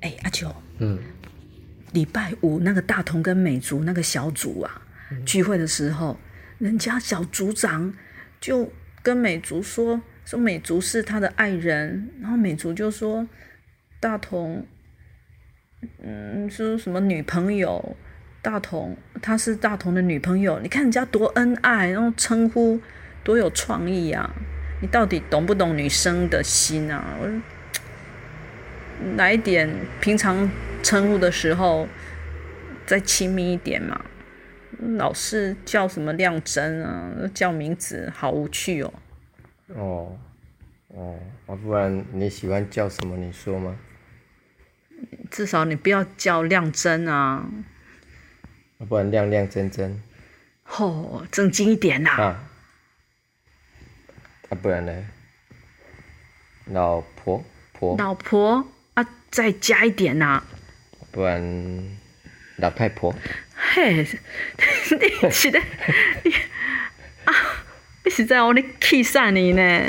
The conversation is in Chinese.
哎，阿九，嗯，礼拜五那个大同跟美竹那个小组啊，嗯、聚会的时候，人家小组长就跟美竹说，说美竹是他的爱人，然后美竹就说大同，嗯，说什么女朋友，大同她是大同的女朋友，你看人家多恩爱，然后称呼多有创意啊，你到底懂不懂女生的心啊？我。来一点，平常称呼的时候再亲密一点嘛。老是叫什么亮真啊，叫名字好无趣哦。哦，哦，啊，不然你喜欢叫什么？你说吗？至少你不要叫亮真啊。不然亮亮真真。哦，正经一点呐。啊。啊，不然呢？老婆婆。老婆。再加一点呐、啊，不然老太婆。嘿，你是的，你啊，你是在我的气散你呢。